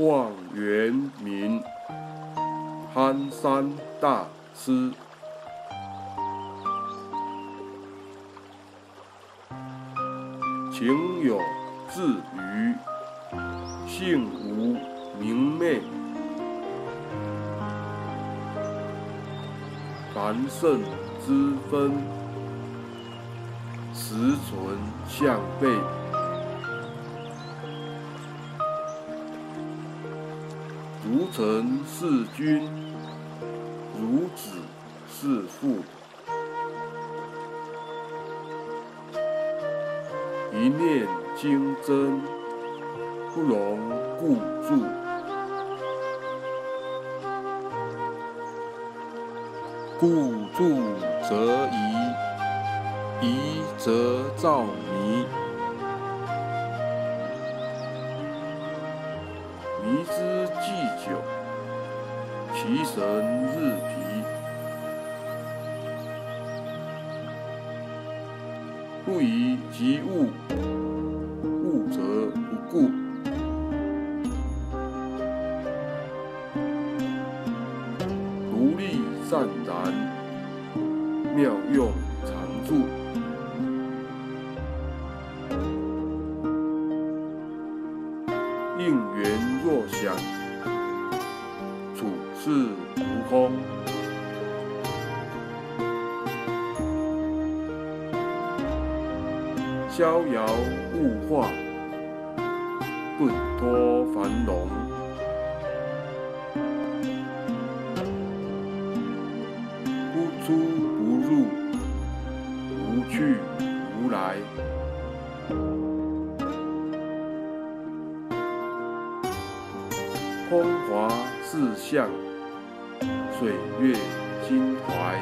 望元明，憨山大师。情有自语，性无明媚。凡圣之分，实存相背。臣事君，如子事父。一念精真，不容固著。固著则疑，疑则造迷。迷之既久，其神日疲。不疑即悟，悟则不顾。如力湛然，妙用常驻。应缘若想，处事如风。逍遥物化，顿脱繁荣。不出不入，无去无来。风华志向，水月襟怀。